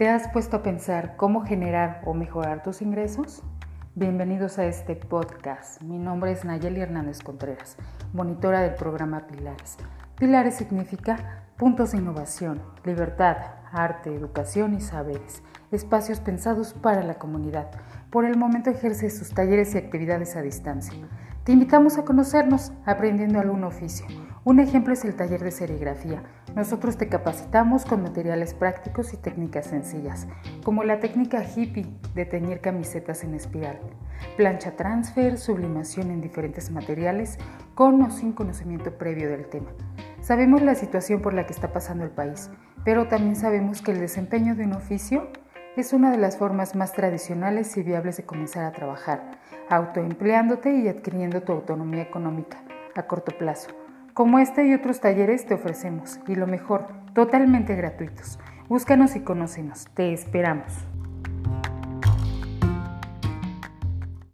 ¿Te has puesto a pensar cómo generar o mejorar tus ingresos? Bienvenidos a este podcast. Mi nombre es Nayeli Hernández Contreras, monitora del programa Pilares. Pilares significa puntos de innovación, libertad, arte, educación y saberes, espacios pensados para la comunidad. Por el momento ejerce sus talleres y actividades a distancia. Te invitamos a conocernos aprendiendo algún oficio un ejemplo es el taller de serigrafía. Nosotros te capacitamos con materiales prácticos y técnicas sencillas, como la técnica hippie de teñir camisetas en espiral, plancha transfer, sublimación en diferentes materiales, con o sin conocimiento previo del tema. Sabemos la situación por la que está pasando el país, pero también sabemos que el desempeño de un oficio es una de las formas más tradicionales y viables de comenzar a trabajar, autoempleándote y adquiriendo tu autonomía económica a corto plazo. Como este y otros talleres te ofrecemos, y lo mejor, totalmente gratuitos. Búscanos y conócenos. Te esperamos.